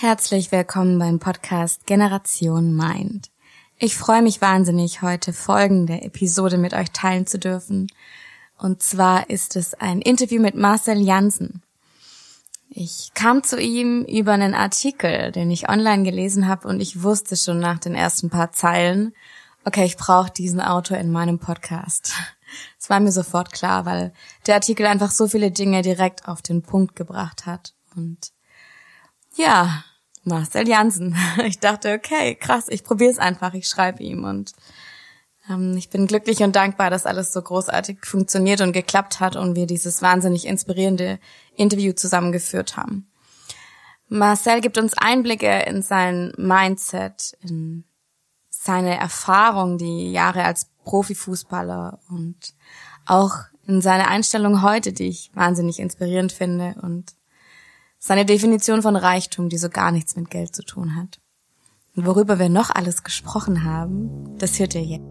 Herzlich willkommen beim Podcast Generation Mind. Ich freue mich wahnsinnig, heute folgende Episode mit euch teilen zu dürfen. Und zwar ist es ein Interview mit Marcel Jansen. Ich kam zu ihm über einen Artikel, den ich online gelesen habe und ich wusste schon nach den ersten paar Zeilen, okay, ich brauche diesen Autor in meinem Podcast. Es war mir sofort klar, weil der Artikel einfach so viele Dinge direkt auf den Punkt gebracht hat. Und ja, Marcel Jansen. Ich dachte, okay, krass, ich probiere es einfach, ich schreibe ihm und ähm, ich bin glücklich und dankbar, dass alles so großartig funktioniert und geklappt hat und wir dieses wahnsinnig inspirierende Interview zusammengeführt haben. Marcel gibt uns Einblicke in sein Mindset, in seine Erfahrung, die Jahre als Profifußballer und auch in seine Einstellung heute, die ich wahnsinnig inspirierend finde und seine Definition von Reichtum, die so gar nichts mit Geld zu tun hat. Und worüber wir noch alles gesprochen haben, das hört ihr jetzt.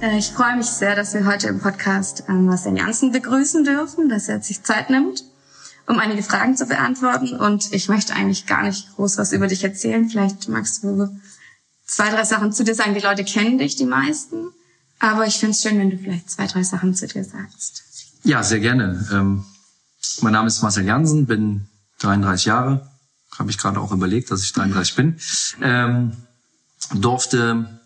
Äh, ich freue mich sehr, dass wir heute im Podcast ähm, Marcel Janssen begrüßen dürfen, dass er sich Zeit nimmt um einige Fragen zu beantworten. Und ich möchte eigentlich gar nicht groß was über dich erzählen. Vielleicht magst du zwei, drei Sachen zu dir sagen. Die Leute kennen dich, die meisten. Aber ich finde es schön, wenn du vielleicht zwei, drei Sachen zu dir sagst. Ja, sehr gerne. Ähm, mein Name ist Marcel Jansen, bin 33 Jahre. Habe ich gerade auch überlegt, dass ich 33 bin. Ähm, durfte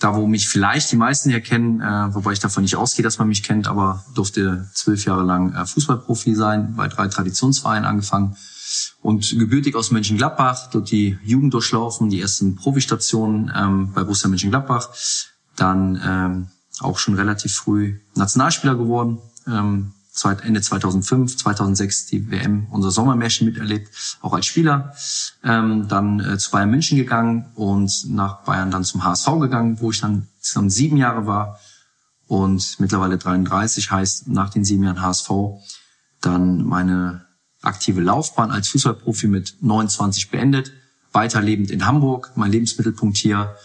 da wo mich vielleicht die meisten hier kennen, äh, wobei ich davon nicht ausgehe, dass man mich kennt, aber durfte zwölf Jahre lang äh, Fußballprofi sein, bei drei Traditionsvereinen angefangen und gebürtig aus Mönchengladbach, dort die Jugend durchlaufen, die ersten Profistationen ähm, bei Borussia Mönchengladbach, dann ähm, auch schon relativ früh Nationalspieler geworden, ähm, Ende 2005, 2006 die WM, unser Sommermärchen miterlebt, auch als Spieler. Ähm, dann äh, zu Bayern München gegangen und nach Bayern dann zum HSV gegangen, wo ich dann insgesamt sieben Jahre war und mittlerweile 33 heißt nach den sieben Jahren HSV dann meine aktive Laufbahn als Fußballprofi mit 29 beendet, weiterlebend in Hamburg, mein Lebensmittelpunkt hier,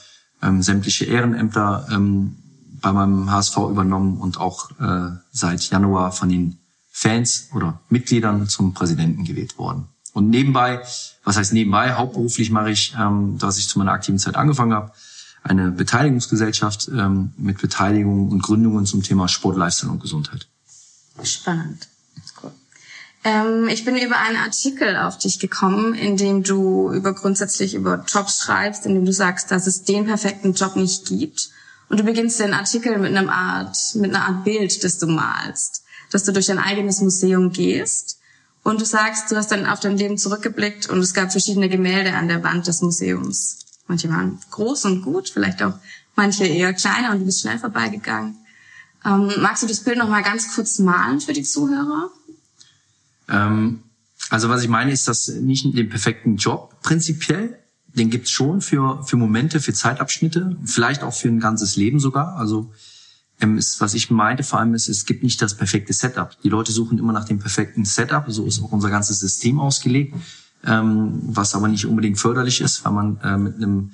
ähm, sämtliche Ehrenämter ähm, bei meinem HSV übernommen und auch äh, seit Januar von den Fans oder Mitgliedern zum Präsidenten gewählt worden. Und nebenbei, was heißt nebenbei, hauptberuflich mache ich, ähm, dass ich zu meiner aktiven Zeit angefangen habe, eine Beteiligungsgesellschaft ähm, mit Beteiligung und Gründungen zum Thema Sport, Lifestyle und Gesundheit. Spannend. Ähm, ich bin über einen Artikel auf dich gekommen, in dem du über grundsätzlich über Jobs schreibst, in dem du sagst, dass es den perfekten Job nicht gibt und du beginnst den Artikel mit einer Art, mit einer Art Bild, das du malst, dass du durch dein eigenes Museum gehst und du sagst, du hast dann auf dein Leben zurückgeblickt und es gab verschiedene Gemälde an der Wand des Museums. Manche waren groß und gut, vielleicht auch manche eher kleiner und du bist schnell vorbeigegangen. Ähm, magst du das Bild noch mal ganz kurz malen für die Zuhörer? Ähm, also was ich meine, ist dass nicht den perfekten Job prinzipiell, den gibt's schon für, für Momente, für Zeitabschnitte, vielleicht auch für ein ganzes Leben sogar. Also ähm, ist, was ich meinte vor allem ist, es gibt nicht das perfekte Setup. Die Leute suchen immer nach dem perfekten Setup, so ist auch unser ganzes System ausgelegt, ähm, was aber nicht unbedingt förderlich ist, weil man äh, mit einem,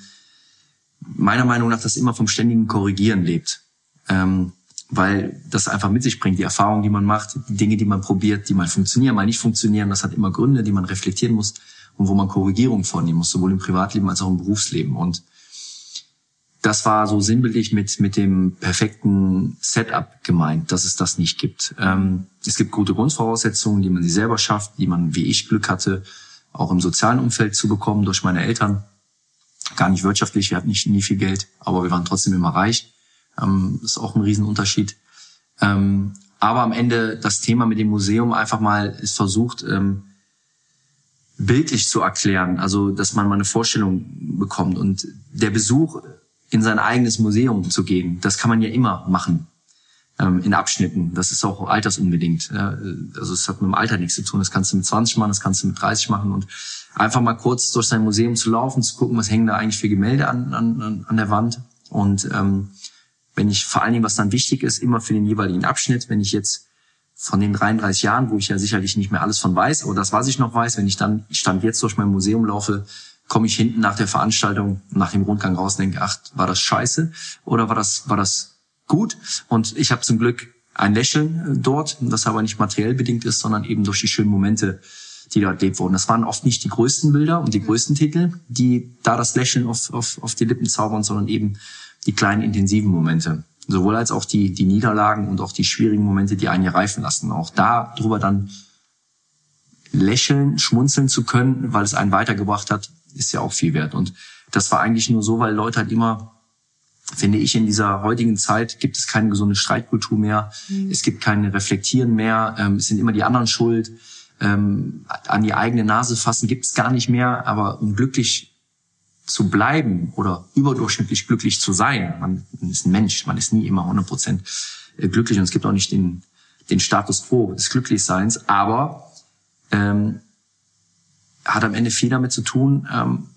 meiner Meinung nach, das immer vom ständigen Korrigieren lebt. Ähm, weil das einfach mit sich bringt, die Erfahrungen, die man macht, die Dinge, die man probiert, die mal funktionieren, mal nicht funktionieren, das hat immer Gründe, die man reflektieren muss und wo man Korrigierung vornehmen muss, sowohl im Privatleben als auch im Berufsleben. Und das war so sinnbildlich mit, mit dem perfekten Setup gemeint, dass es das nicht gibt. Ähm, es gibt gute Grundvoraussetzungen, die man sich selber schafft, die man, wie ich Glück hatte, auch im sozialen Umfeld zu bekommen durch meine Eltern. Gar nicht wirtschaftlich, wir hatten nicht, nie viel Geld, aber wir waren trotzdem immer reich. Ähm, ist auch ein Riesenunterschied. Ähm, aber am Ende das Thema mit dem Museum einfach mal ist versucht, ähm, bildlich zu erklären, also dass man mal eine Vorstellung bekommt und der Besuch in sein eigenes Museum zu gehen, das kann man ja immer machen ähm, in Abschnitten. Das ist auch altersunbedingt. Ja. Also es hat mit dem Alter nichts zu tun. Das kannst du mit 20 machen, das kannst du mit 30 machen und einfach mal kurz durch sein Museum zu laufen, zu gucken, was hängen da eigentlich für Gemälde an, an, an der Wand und ähm, wenn ich vor allen Dingen, was dann wichtig ist, immer für den jeweiligen Abschnitt, wenn ich jetzt von den 33 Jahren, wo ich ja sicherlich nicht mehr alles von weiß, aber das, was ich noch weiß, wenn ich dann Stand jetzt durch mein Museum laufe, komme ich hinten nach der Veranstaltung, nach dem Rundgang raus und denke, ach, war das scheiße oder war das, war das gut? Und ich habe zum Glück ein Lächeln äh, dort, das aber nicht materiell bedingt ist, sondern eben durch die schönen Momente, die dort erlebt wurden. Das waren oft nicht die größten Bilder und die größten Titel, die da das Lächeln auf, auf, auf die Lippen zaubern, sondern eben die kleinen intensiven Momente sowohl als auch die, die Niederlagen und auch die schwierigen Momente, die einen hier reifen lassen. Auch da drüber dann lächeln, schmunzeln zu können, weil es einen weitergebracht hat, ist ja auch viel wert. Und das war eigentlich nur so, weil Leute halt immer, finde ich, in dieser heutigen Zeit gibt es keine gesunde Streitkultur mehr. Mhm. Es gibt kein Reflektieren mehr. Ähm, es sind immer die anderen schuld. Ähm, an die eigene Nase fassen gibt es gar nicht mehr. Aber um glücklich zu bleiben oder überdurchschnittlich glücklich zu sein. Man ist ein Mensch, man ist nie immer 100 Prozent äh, glücklich und es gibt auch nicht den, den Status quo des Glücklichseins, aber ähm, hat am Ende viel damit zu tun, ähm,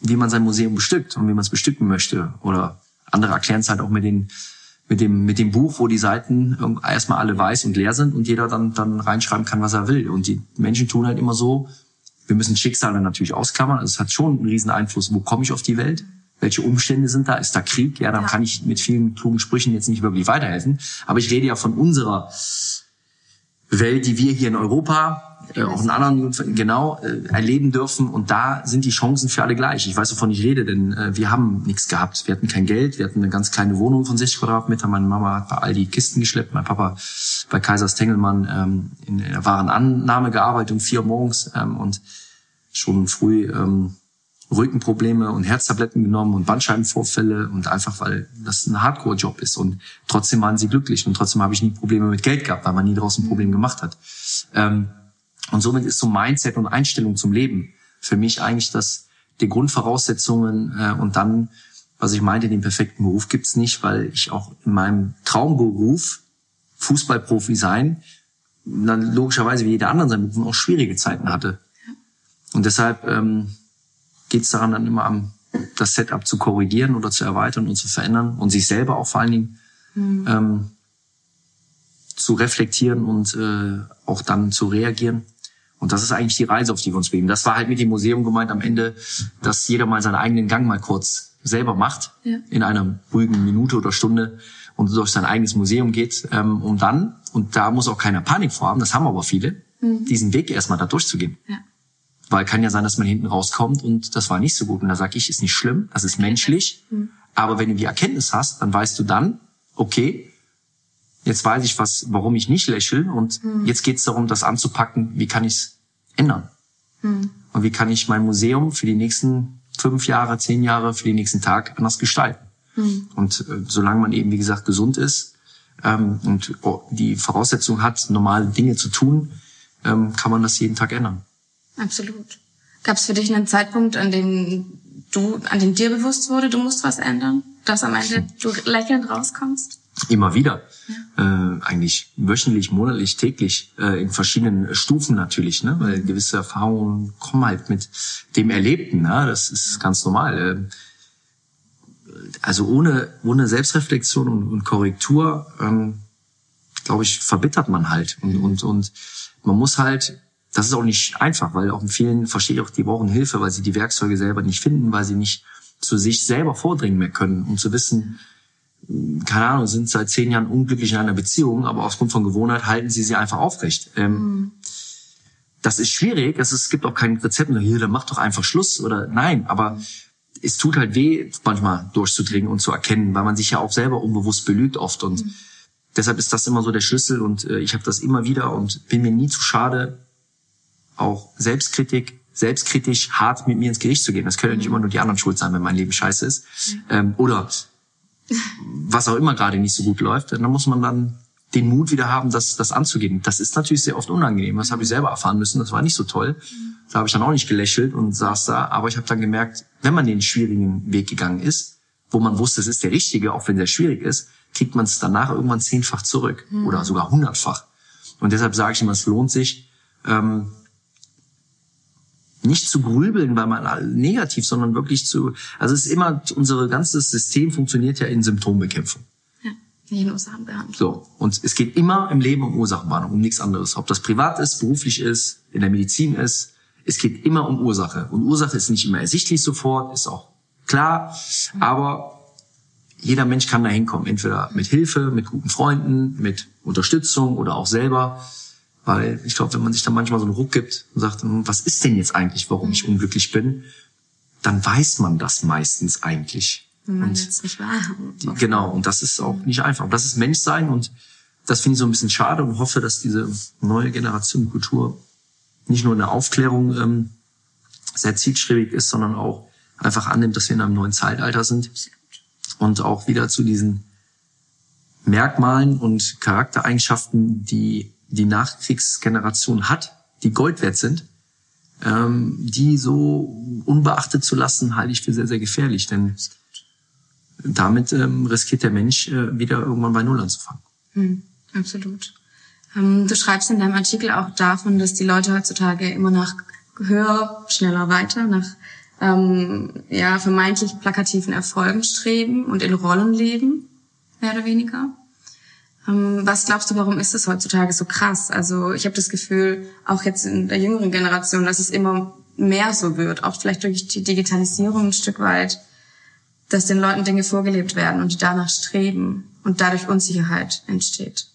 wie man sein Museum bestückt und wie man es bestücken möchte. Oder andere erklären es halt auch mit den mit dem mit dem Buch, wo die Seiten erstmal alle weiß und leer sind und jeder dann dann reinschreiben kann, was er will. Und die Menschen tun halt immer so, wir müssen Schicksale natürlich ausklammern. Also es hat schon einen riesen Einfluss. Wo komme ich auf die Welt? Welche Umstände sind da? Ist da Krieg? Ja, dann ja. kann ich mit vielen klugen Sprüchen jetzt nicht wirklich weiterhelfen. Aber ich rede ja von unserer Welt, die wir hier in Europa, äh, auch in anderen genau äh, erleben dürfen. Und da sind die Chancen für alle gleich. Ich weiß, wovon ich rede, denn äh, wir haben nichts gehabt. Wir hatten kein Geld, wir hatten eine ganz kleine Wohnung von 60 Quadratmeter. Meine Mama hat bei all die Kisten geschleppt, mein Papa bei Kaisers Tengelmann ähm, in der Warenannahme gearbeitet um vier Uhr morgens ähm, und schon früh ähm, Rückenprobleme und Herztabletten genommen und Bandscheibenvorfälle und einfach, weil das ein Hardcore-Job ist. Und trotzdem waren sie glücklich und trotzdem habe ich nie Probleme mit Geld gehabt, weil man nie daraus ein Problem gemacht hat. Ähm, und somit ist so Mindset und Einstellung zum Leben für mich eigentlich das die Grundvoraussetzungen äh, und dann, was ich meinte, den perfekten Beruf gibt's nicht, weil ich auch in meinem Traumberuf Fußballprofi sein, dann logischerweise wie jeder andere sein Beruf auch schwierige Zeiten hatte. Und deshalb ähm, geht es daran dann immer am das Setup zu korrigieren oder zu erweitern und zu verändern und sich selber auch vor allen Dingen mhm. ähm, zu reflektieren und äh, auch dann zu reagieren. Und das ist eigentlich die Reise, auf die wir uns bewegen. Das war halt mit dem Museum gemeint am Ende, dass jeder mal seinen eigenen Gang mal kurz selber macht, ja. in einer ruhigen Minute oder Stunde und durch sein eigenes Museum geht, ähm, um dann, und da muss auch keiner Panik vorhaben, das haben aber viele, mhm. diesen Weg erstmal da durchzugehen. Ja. Weil kann ja sein, dass man hinten rauskommt und das war nicht so gut. Und da sage ich, ist nicht schlimm, das ist menschlich. Mhm. Aber wenn du die Erkenntnis hast, dann weißt du dann, okay, jetzt weiß ich was, warum ich nicht lächle und mhm. jetzt geht es darum, das anzupacken, wie kann ich es ändern? Mhm. Und wie kann ich mein Museum für die nächsten fünf Jahre, zehn Jahre, für den nächsten Tag anders gestalten? Mhm. Und äh, solange man eben, wie gesagt, gesund ist ähm, und oh, die Voraussetzung hat, normale Dinge zu tun, ähm, kann man das jeden Tag ändern. Absolut. Gab es für dich einen Zeitpunkt, an dem du, an dem dir bewusst wurde, du musst was ändern, dass am Ende du lächelnd rauskommst? Immer wieder. Ja. Äh, eigentlich wöchentlich, monatlich, täglich, äh, in verschiedenen Stufen natürlich, ne? weil gewisse Erfahrungen kommen halt mit dem Erlebten. Ne? Das ist ganz normal. Äh, also ohne, ohne Selbstreflexion und, und Korrektur, ähm, glaube ich, verbittert man halt. Und, und, und man muss halt das ist auch nicht einfach, weil auch in vielen verstehe ich auch, die brauchen Hilfe, weil sie die Werkzeuge selber nicht finden, weil sie nicht zu sich selber vordringen mehr können, um zu wissen, keine Ahnung, sind seit zehn Jahren unglücklich in einer Beziehung, aber aufgrund von Gewohnheit halten sie sie einfach aufrecht. Ähm, mhm. Das ist schwierig. Es, ist, es gibt auch kein Rezept, hier, dann mach doch einfach Schluss oder nein, aber es tut halt weh, manchmal durchzudringen und zu erkennen, weil man sich ja auch selber unbewusst belügt oft und mhm. deshalb ist das immer so der Schlüssel und äh, ich habe das immer wieder und bin mir nie zu schade, auch Selbstkritik, selbstkritisch hart mit mir ins Gericht zu gehen. Das können ja nicht immer nur die anderen schuld sein, wenn mein Leben scheiße ist. Ähm, oder was auch immer gerade nicht so gut läuft. Dann muss man dann den Mut wieder haben, das, das anzugehen. Das ist natürlich sehr oft unangenehm. Das habe ich selber erfahren müssen. Das war nicht so toll. Da habe ich dann auch nicht gelächelt und saß da. Aber ich habe dann gemerkt, wenn man den schwierigen Weg gegangen ist, wo man wusste, es ist der richtige, auch wenn der schwierig ist, kriegt man es danach irgendwann zehnfach zurück mhm. oder sogar hundertfach. Und deshalb sage ich immer, es lohnt sich, ähm, nicht zu grübeln, weil man negativ, sondern wirklich zu, also es ist immer, unser ganzes System funktioniert ja in Symptombekämpfung. Ja. Nicht in Ursachenbehandlung. So. Und es geht immer im Leben um Ursachenbehandlung, um nichts anderes. Ob das privat ist, beruflich ist, in der Medizin ist. Es geht immer um Ursache. Und Ursache ist nicht immer ersichtlich sofort, ist auch klar. Aber jeder Mensch kann da hinkommen. Entweder mit Hilfe, mit guten Freunden, mit Unterstützung oder auch selber. Weil ich glaube, wenn man sich dann manchmal so einen Ruck gibt und sagt, hm, was ist denn jetzt eigentlich, warum ich unglücklich bin, dann weiß man das meistens eigentlich. Man jetzt nicht wahr. Die, genau, und das ist auch nicht einfach. Das ist Menschsein und das finde ich so ein bisschen schade und hoffe, dass diese neue Generation Kultur nicht nur in der Aufklärung ähm, sehr zielstrebig ist, sondern auch einfach annimmt, dass wir in einem neuen Zeitalter sind und auch wieder zu diesen Merkmalen und Charaktereigenschaften, die die Nachkriegsgeneration hat, die Gold wert sind, ähm, die so unbeachtet zu lassen, halte ich für sehr, sehr gefährlich. Denn damit ähm, riskiert der Mensch äh, wieder irgendwann bei Null anzufangen. Hm, absolut. Ähm, du schreibst in deinem Artikel auch davon, dass die Leute heutzutage immer nach höher, schneller, weiter, nach ähm, ja, vermeintlich plakativen Erfolgen streben und in Rollen leben, mehr oder weniger. Ähm, was glaubst du, warum ist das heutzutage so krass? Also ich habe das Gefühl, auch jetzt in der jüngeren Generation, dass es immer mehr so wird, auch vielleicht durch die Digitalisierung ein Stück weit, dass den Leuten Dinge vorgelebt werden und die danach streben und dadurch Unsicherheit entsteht.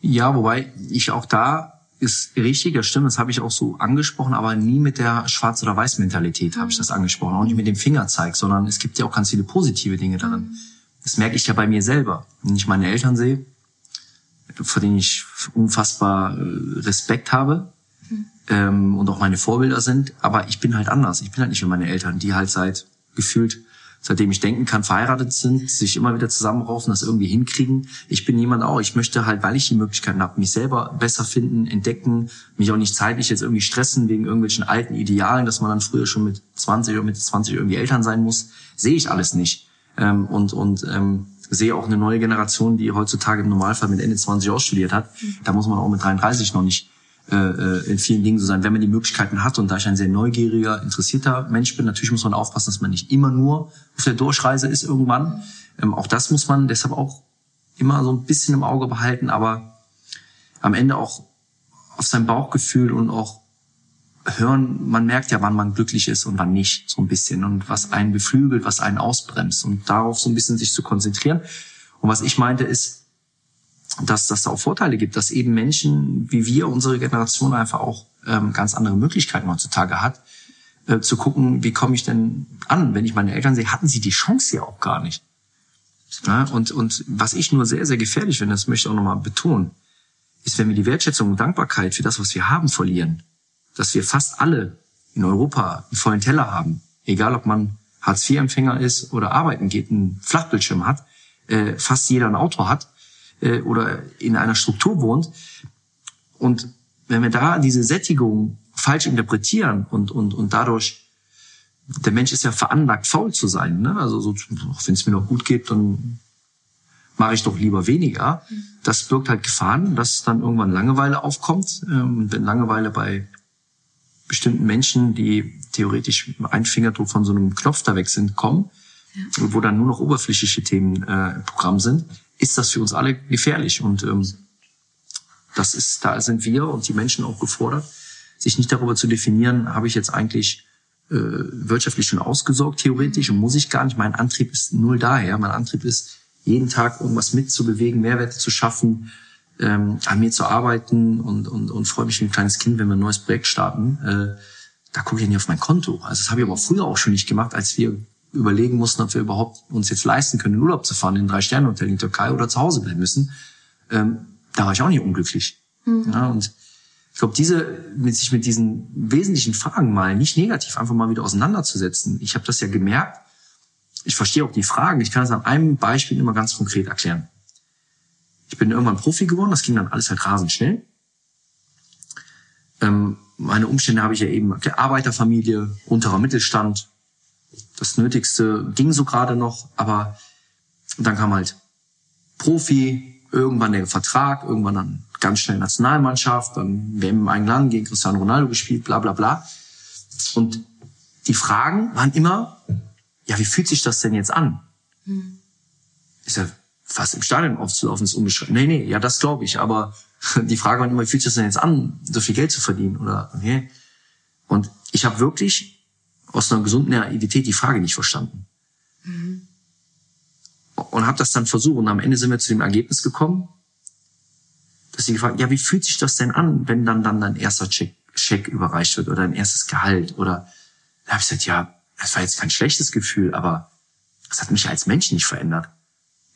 Ja, wobei ich auch da ist richtig, das stimmt, das habe ich auch so angesprochen, aber nie mit der Schwarz- oder Weiß-Mentalität habe ich das angesprochen, auch nicht mit dem Fingerzeig, sondern es gibt ja auch ganz viele positive Dinge darin. Mhm. Das merke ich ja bei mir selber. Wenn ich meine Eltern sehe, vor denen ich unfassbar äh, Respekt habe mhm. ähm, und auch meine Vorbilder sind, aber ich bin halt anders. Ich bin halt nicht wie meine Eltern, die halt seit gefühlt seitdem ich denken kann, verheiratet sind, sich immer wieder zusammenraufen, das irgendwie hinkriegen. Ich bin jemand auch. Ich möchte halt, weil ich die Möglichkeiten habe, mich selber besser finden, entdecken, mich auch nicht zeitlich jetzt irgendwie stressen wegen irgendwelchen alten Idealen, dass man dann früher schon mit 20 oder mit 20 irgendwie Eltern sein muss, sehe ich alles nicht. Ähm, und und ähm, sehe auch eine neue Generation, die heutzutage im Normalfall mit Ende 20 ausstudiert hat. Mhm. Da muss man auch mit 33 noch nicht äh, äh, in vielen Dingen so sein, wenn man die Möglichkeiten hat. Und da ich ein sehr neugieriger, interessierter Mensch bin, natürlich muss man aufpassen, dass man nicht immer nur auf der Durchreise ist irgendwann. Ähm, auch das muss man deshalb auch immer so ein bisschen im Auge behalten, aber am Ende auch auf sein Bauchgefühl und auch hören, man merkt ja, wann man glücklich ist und wann nicht, so ein bisschen. Und was einen beflügelt, was einen ausbremst. Und darauf so ein bisschen sich zu konzentrieren. Und was ich meinte ist, dass das auch Vorteile gibt, dass eben Menschen wie wir, unsere Generation einfach auch ähm, ganz andere Möglichkeiten heutzutage hat, äh, zu gucken, wie komme ich denn an? Wenn ich meine Eltern sehe, hatten sie die Chance ja auch gar nicht. Ja, und, und was ich nur sehr, sehr gefährlich finde, das möchte ich auch nochmal betonen, ist, wenn wir die Wertschätzung und Dankbarkeit für das, was wir haben, verlieren, dass wir fast alle in Europa einen vollen Teller haben, egal ob man Hartz-IV-Empfänger ist oder arbeiten geht, einen Flachbildschirm hat, äh, fast jeder ein Auto hat, äh, oder in einer Struktur wohnt. Und wenn wir da diese Sättigung falsch interpretieren und, und, und dadurch, der Mensch ist ja veranlagt, faul zu sein. Ne? Also so, wenn es mir noch gut geht, dann mache ich doch lieber weniger. Das birgt halt Gefahren, dass dann irgendwann Langeweile aufkommt. Ähm, und wenn Langeweile bei bestimmten Menschen, die theoretisch ein Fingerdruck von so einem Knopf da weg sind, kommen, ja. wo dann nur noch oberflächliche Themen äh, im Programm sind, ist das für uns alle gefährlich. Und ähm, das ist, da sind wir und die Menschen auch gefordert, sich nicht darüber zu definieren, habe ich jetzt eigentlich äh, wirtschaftlich schon ausgesorgt, theoretisch, und muss ich gar nicht. Mein Antrieb ist null daher. Mein Antrieb ist, jeden Tag irgendwas mitzubewegen, Mehrwerte zu schaffen, ähm, an mir zu arbeiten und, und, und freue mich wie ein kleines Kind, wenn wir ein neues Projekt starten. Äh, da gucke ich nicht auf mein Konto. Also das habe ich aber früher auch schon nicht gemacht, als wir überlegen mussten, ob wir überhaupt uns jetzt leisten können, in Urlaub zu fahren, in ein Drei-Sterne-Hotel in Türkei oder zu Hause bleiben müssen. Ähm, da war ich auch nicht unglücklich. Mhm. Ja, und ich glaube, diese, mit sich mit diesen wesentlichen Fragen mal nicht negativ einfach mal wieder auseinanderzusetzen. Ich habe das ja gemerkt. Ich verstehe auch die Fragen. Ich kann es an einem Beispiel immer ganz konkret erklären. Ich bin irgendwann Profi geworden. Das ging dann alles halt rasend schnell. Ähm, meine Umstände habe ich ja eben, okay, Arbeiterfamilie, unterer Mittelstand, das Nötigste ging so gerade noch, aber dann kam halt Profi, irgendwann der Vertrag, irgendwann dann ganz schnell Nationalmannschaft, dann WM im eigenen Land gegen Cristiano Ronaldo gespielt, bla bla bla. Und die Fragen waren immer, ja, wie fühlt sich das denn jetzt an? Hm. Ich sag, fast im Stadion aufzulaufen, ist unbeschreiblich. Nee, nee, ja, das glaube ich. Aber die Frage war immer, wie fühlt sich das denn jetzt an, so viel Geld zu verdienen? Oder okay. Und ich habe wirklich aus einer gesunden Naivität die Frage nicht verstanden. Mhm. Und habe das dann versucht. Und am Ende sind wir zu dem Ergebnis gekommen, dass sie gefragt, ja, wie fühlt sich das denn an, wenn dann dann dein erster Check, Check überreicht wird oder dein erstes Gehalt? Oder da habe ich gesagt, ja, das war jetzt kein schlechtes Gefühl, aber das hat mich als Mensch nicht verändert.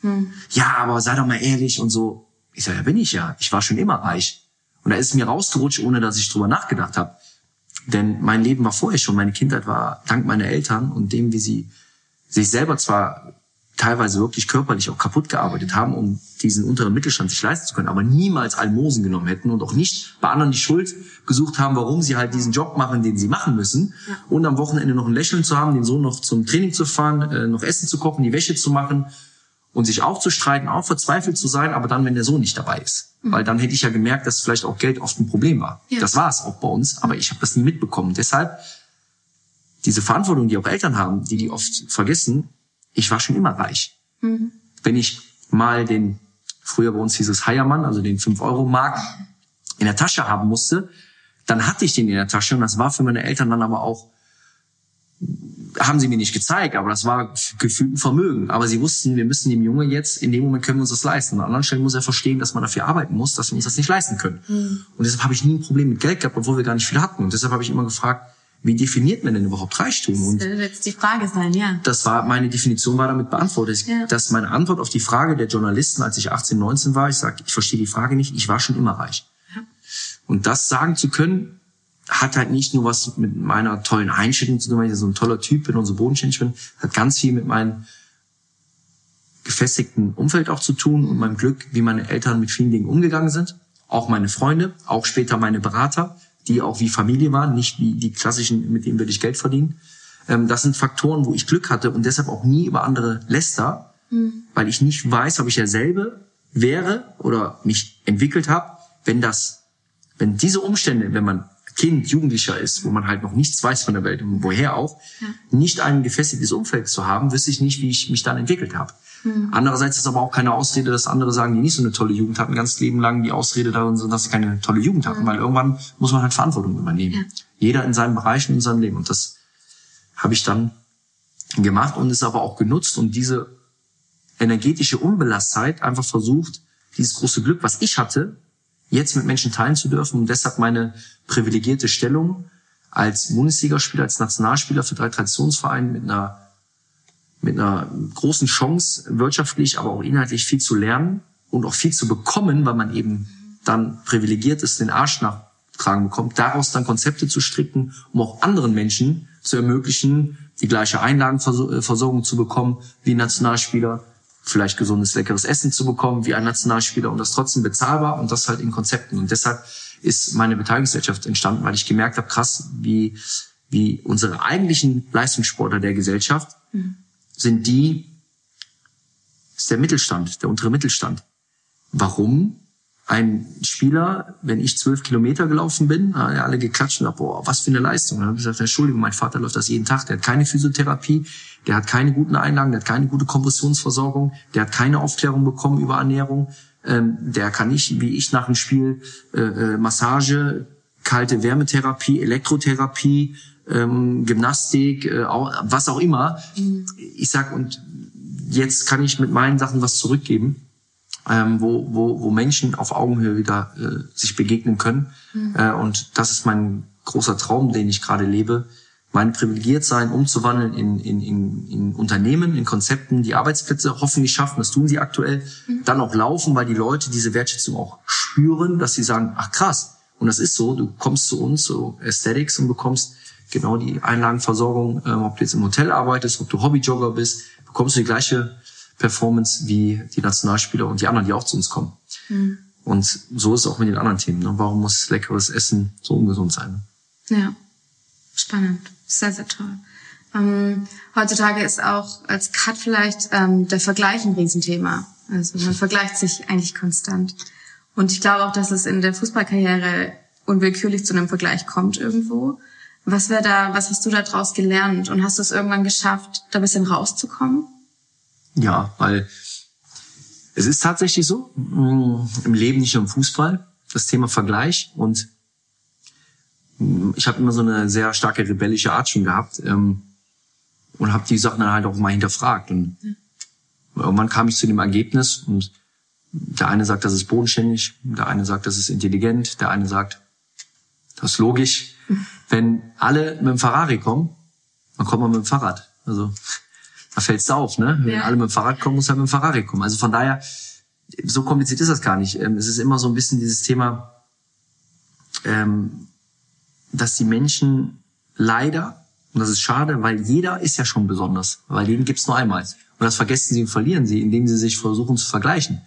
Hm. Ja, aber sei doch mal ehrlich und so. Ich sage, ja, bin ich ja. Ich war schon immer reich. Und da ist es mir rausgerutscht, ohne dass ich drüber nachgedacht habe. Denn mein Leben war vorher schon, meine Kindheit war dank meiner Eltern und dem, wie sie sich selber zwar teilweise wirklich körperlich auch kaputt gearbeitet haben, um diesen unteren Mittelstand sich leisten zu können, aber niemals Almosen genommen hätten und auch nicht bei anderen die Schuld gesucht haben, warum sie halt diesen Job machen, den sie machen müssen. Ja. Und am Wochenende noch ein Lächeln zu haben, den Sohn noch zum Training zu fahren, äh, noch Essen zu kochen, die Wäsche zu machen und sich auch zu streiten, auch verzweifelt zu sein, aber dann, wenn der Sohn nicht dabei ist. Mhm. Weil dann hätte ich ja gemerkt, dass vielleicht auch Geld oft ein Problem war. Ja. Das war es auch bei uns, aber ich habe das nie mitbekommen. Deshalb diese Verantwortung, die auch Eltern haben, die die oft vergessen, ich war schon immer reich. Mhm. Wenn ich mal den, früher bei uns hieß es Heiermann, also den 5-Euro-Mark in der Tasche haben musste, dann hatte ich den in der Tasche und das war für meine Eltern dann aber auch, haben sie mir nicht gezeigt, aber das war gefühlt ein Vermögen. Aber sie wussten, wir müssen dem Junge jetzt, in dem Moment können wir uns das leisten. An anderen Stellen muss er verstehen, dass man dafür arbeiten muss, dass wir uns das nicht leisten können. Mhm. Und deshalb habe ich nie ein Problem mit Geld gehabt, obwohl wir gar nicht viel hatten. Und deshalb habe ich immer gefragt, wie definiert man denn überhaupt Reichtum? Und das wird jetzt die Frage sein, ja. Das war, meine Definition war damit beantwortet. Ja. Das meine Antwort auf die Frage der Journalisten, als ich 18, 19 war, ich sage, ich verstehe die Frage nicht, ich war schon immer reich. Ja. Und das sagen zu können, hat halt nicht nur was mit meiner tollen Einstellung zu tun, weil ich so ein toller Typ bin und so bodenständig bin, hat ganz viel mit meinem gefestigten Umfeld auch zu tun und meinem Glück, wie meine Eltern mit vielen Dingen umgegangen sind. Auch meine Freunde, auch später meine Berater die auch wie Familie waren, nicht wie die klassischen, mit denen würde ich Geld verdienen. Ähm, das sind Faktoren, wo ich Glück hatte und deshalb auch nie über andere läster, mhm. weil ich nicht weiß, ob ich derselbe wäre oder mich entwickelt habe, wenn das, wenn diese Umstände, wenn man Kind, Jugendlicher ist, wo man halt noch nichts weiß von der Welt und woher auch, ja. nicht ein gefestigtes Umfeld zu haben, wüsste ich nicht, wie ich mich dann entwickelt habe. Mhm. Andererseits ist aber auch keine Ausrede, dass andere sagen, die nicht so eine tolle Jugend hatten, ganz Leben lang die Ausrede darin sind, dass sie keine tolle Jugend hatten, mhm. weil irgendwann muss man halt Verantwortung übernehmen. Ja. Jeder in seinem Bereich und in seinem Leben. Und das habe ich dann gemacht und es aber auch genutzt und diese energetische Unbelastheit einfach versucht, dieses große Glück, was ich hatte, jetzt mit Menschen teilen zu dürfen. Und deshalb meine privilegierte Stellung als Bundesligaspieler, als Nationalspieler für drei Traditionsvereine mit einer mit einer großen Chance, wirtschaftlich, aber auch inhaltlich viel zu lernen und auch viel zu bekommen, weil man eben dann privilegiert ist, den Arsch nachtragen bekommt, daraus dann Konzepte zu stricken, um auch anderen Menschen zu ermöglichen, die gleiche Einlagenversorgung zu bekommen wie Nationalspieler, vielleicht gesundes, leckeres Essen zu bekommen wie ein Nationalspieler und das trotzdem bezahlbar und das halt in Konzepten. Und deshalb ist meine Beteiligungsgesellschaft entstanden, weil ich gemerkt habe, krass, wie, wie unsere eigentlichen Leistungssportler der Gesellschaft mhm sind die, ist der Mittelstand, der untere Mittelstand. Warum? Ein Spieler, wenn ich zwölf Kilometer gelaufen bin, haben alle geklatscht und gesagt, boah, was für eine Leistung. dann habe ich gesagt, Entschuldigung, mein Vater läuft das jeden Tag, der hat keine Physiotherapie, der hat keine guten Einlagen, der hat keine gute Kompressionsversorgung, der hat keine Aufklärung bekommen über Ernährung, ähm, der kann nicht, wie ich nach dem Spiel, äh, äh, Massage, kalte Wärmetherapie, Elektrotherapie, ähm, Gymnastik, äh, was auch immer. Mhm. Ich sag, und jetzt kann ich mit meinen Sachen was zurückgeben, ähm, wo, wo, wo Menschen auf Augenhöhe wieder äh, sich begegnen können. Mhm. Äh, und das ist mein großer Traum, den ich gerade lebe. Mein Privilegiertsein umzuwandeln in, in, in, in Unternehmen, in Konzepten, die Arbeitsplätze hoffentlich schaffen, das tun sie aktuell, mhm. dann auch laufen, weil die Leute diese Wertschätzung auch spüren, dass sie sagen, ach krass, und das ist so, du kommst zu uns, so Aesthetics, und bekommst genau die Einlagenversorgung, ähm, ob du jetzt im Hotel arbeitest, ob du Hobbyjogger bist, bekommst du die gleiche Performance wie die Nationalspieler und die anderen, die auch zu uns kommen. Mhm. Und so ist es auch mit den anderen Themen. Ne? Warum muss leckeres Essen so ungesund sein? Ja, spannend. Sehr, sehr toll. Ähm, heutzutage ist auch als Cut vielleicht ähm, der Vergleich ein Riesenthema. Also man vergleicht sich eigentlich konstant. Und ich glaube auch, dass es in der Fußballkarriere unwillkürlich zu einem Vergleich kommt irgendwo. Was wäre da, was hast du da draus gelernt und hast du es irgendwann geschafft, da ein bisschen rauszukommen? Ja, weil Es ist tatsächlich so, mm, im Leben nicht nur im Fußball, das Thema Vergleich und mm, ich habe immer so eine sehr starke rebellische Art schon gehabt ähm, und habe die Sachen dann halt auch mal hinterfragt und irgendwann kam ich zu dem Ergebnis und der eine sagt, das ist bodenständig, der eine sagt, das ist intelligent, der eine sagt, das ist logisch. Wenn alle mit dem Ferrari kommen, dann kommt man mit dem Fahrrad. Also da fällt's auf, ne? Wenn ja. alle mit dem Fahrrad kommen, muss halt mit dem Ferrari kommen. Also von daher, so kompliziert ist das gar nicht. Ähm, es ist immer so ein bisschen dieses Thema, ähm, dass die Menschen leider, und das ist schade, weil jeder ist ja schon besonders, weil jeden gibt's nur einmal. Und das vergessen sie und verlieren sie, indem sie sich versuchen zu vergleichen.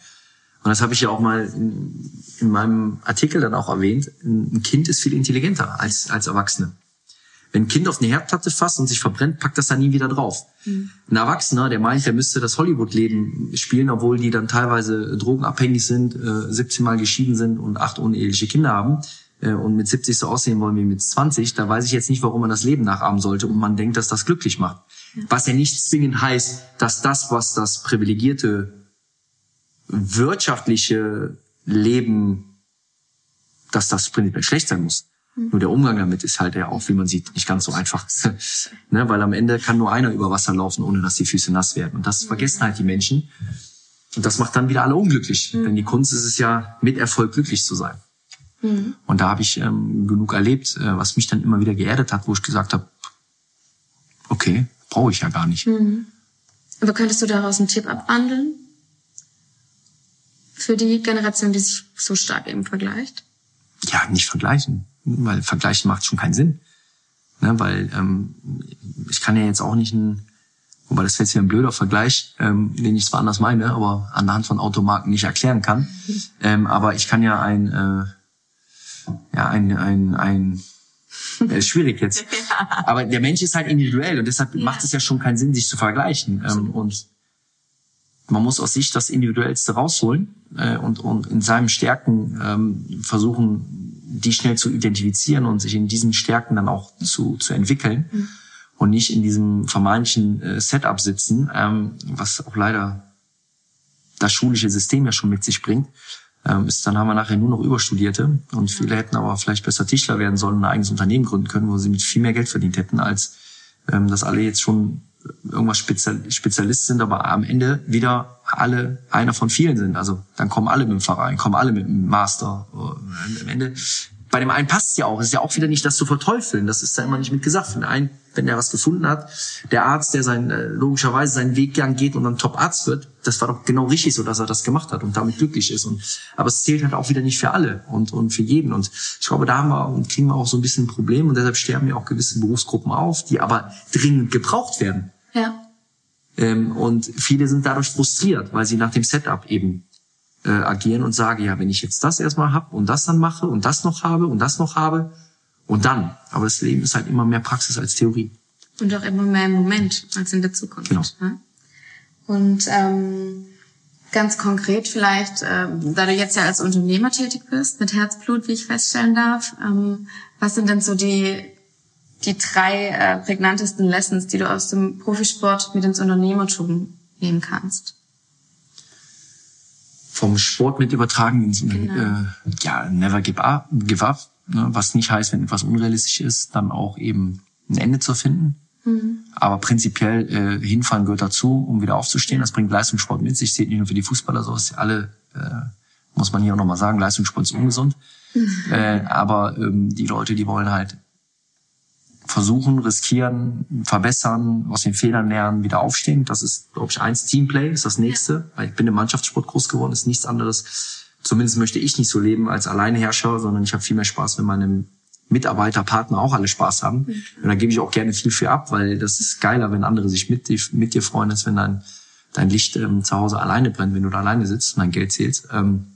Und das habe ich ja auch mal in, in, meinem Artikel dann auch erwähnt. Ein Kind ist viel intelligenter als, als Erwachsene. Wenn ein Kind auf eine Herdplatte fasst und sich verbrennt, packt das dann nie wieder drauf. Mhm. Ein Erwachsener, der meint, der müsste das Hollywood-Leben spielen, obwohl die dann teilweise drogenabhängig sind, äh, 17 Mal geschieden sind und acht uneheliche Kinder haben äh, und mit 70 so aussehen wollen wie mit 20, da weiß ich jetzt nicht, warum man das Leben nachahmen sollte und man denkt, dass das glücklich macht. Was ja nicht zwingend heißt, dass das, was das privilegierte wirtschaftliche Leben, dass das prinzipiell schlecht sein muss. Nur der Umgang damit ist halt ja auch, wie man sieht, nicht ganz so einfach. ne? Weil am Ende kann nur einer über Wasser laufen, ohne dass die Füße nass werden. Und das vergessen halt die Menschen. Und das macht dann wieder alle unglücklich. Mhm. Denn die Kunst ist es ja, mit Erfolg glücklich zu sein. Mhm. Und da habe ich ähm, genug erlebt, äh, was mich dann immer wieder geerdet hat, wo ich gesagt habe, okay, brauche ich ja gar nicht. Mhm. Aber könntest du daraus einen Tipp abwandeln? Für die Generation, die sich so stark eben vergleicht? Ja, nicht vergleichen. Weil vergleichen macht schon keinen Sinn. Ne, weil ähm, ich kann ja jetzt auch nicht ein, wobei das jetzt hier ein blöder Vergleich, ähm, den ich zwar anders meine, aber anhand von Automarken nicht erklären kann. Ähm, aber ich kann ja ein, äh, ja, ein, ein, ein ist schwierig jetzt. Aber der Mensch ist halt individuell und deshalb ja. macht es ja schon keinen Sinn, sich zu vergleichen. Ähm, und man muss aus sich das Individuellste rausholen äh, und, und in seinen Stärken ähm, versuchen, die schnell zu identifizieren und sich in diesen Stärken dann auch zu, zu entwickeln mhm. und nicht in diesem vermeintlichen äh, Setup sitzen, ähm, was auch leider das schulische System ja schon mit sich bringt, ähm, ist, dann haben wir nachher nur noch Überstudierte und viele hätten aber vielleicht besser Tischler werden sollen und ein eigenes Unternehmen gründen können, wo sie mit viel mehr Geld verdient hätten, als ähm, dass alle jetzt schon irgendwas Spezialist sind, aber am Ende wieder alle einer von vielen sind. Also dann kommen alle mit dem Verein, kommen alle mit dem Master. Am Ende bei dem einen passt es ja auch. Es ist ja auch wieder nicht das zu verteufeln. Das ist ja immer nicht mit gesagt. Für den einen, wenn der was gefunden hat, der Arzt, der sein, äh, logischerweise seinen Weggang geht und dann Top-Arzt wird, das war doch genau richtig so, dass er das gemacht hat und damit glücklich ist. Und, aber es zählt halt auch wieder nicht für alle und, und für jeden. Und ich glaube, da haben wir und kriegen wir auch so ein bisschen ein Problem und deshalb sterben ja auch gewisse Berufsgruppen auf, die aber dringend gebraucht werden. Ja. Ähm, und viele sind dadurch frustriert, weil sie nach dem Setup eben äh, agieren und sage, ja, wenn ich jetzt das erstmal habe und das dann mache und das noch habe und das noch habe und dann. Aber das Leben ist halt immer mehr Praxis als Theorie. Und auch immer mehr im Moment als in der Zukunft. Genau. Ne? Und ähm, ganz konkret vielleicht, äh, da du jetzt ja als Unternehmer tätig bist, mit Herzblut, wie ich feststellen darf, ähm, was sind denn so die die drei äh, prägnantesten Lessons, die du aus dem Profisport mit ins Unternehmertum nehmen kannst? Vom Sport mit übertragen ins genau. äh, ja never give up, give up ne? was nicht heißt, wenn etwas unrealistisch ist, dann auch eben ein Ende zu finden. Mhm. Aber prinzipiell äh, hinfallen gehört dazu, um wieder aufzustehen. Das bringt Leistungssport mit sich. Zählt nicht nur für die Fußballer so, ist alle äh, muss man hier auch nochmal sagen, Leistungssport ist ungesund. Mhm. Äh, aber ähm, die Leute, die wollen halt versuchen, riskieren, verbessern, aus den Fehlern lernen, wieder aufstehen. Das ist, glaube ich, eins. Teamplay ist das nächste. Weil ich bin im Mannschaftssport groß geworden, ist nichts anderes. Zumindest möchte ich nicht so leben als Alleineherrscher, sondern ich habe viel mehr Spaß, wenn meine Mitarbeiter, Partner auch alle Spaß haben. Mhm. Und da gebe ich auch gerne viel für ab, weil das ist geiler, wenn andere sich mit, mit dir freuen, als wenn dein, dein Licht ähm, zu Hause alleine brennt, wenn du da alleine sitzt und dein Geld zählst. Ähm,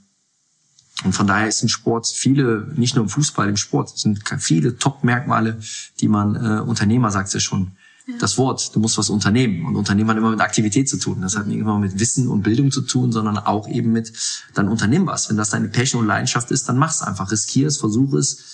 und von daher ist im Sport viele, nicht nur im Fußball, im Sport sind viele Top-Merkmale, die man, äh, Unternehmer sagt ja schon, ja. das Wort, du musst was unternehmen. Und Unternehmen hat immer mit Aktivität zu tun. Das hat nicht immer mit Wissen und Bildung zu tun, sondern auch eben mit, dann unternehmen was. Wenn das deine Passion und Leidenschaft ist, dann mach's einfach, riskier es, versuch es.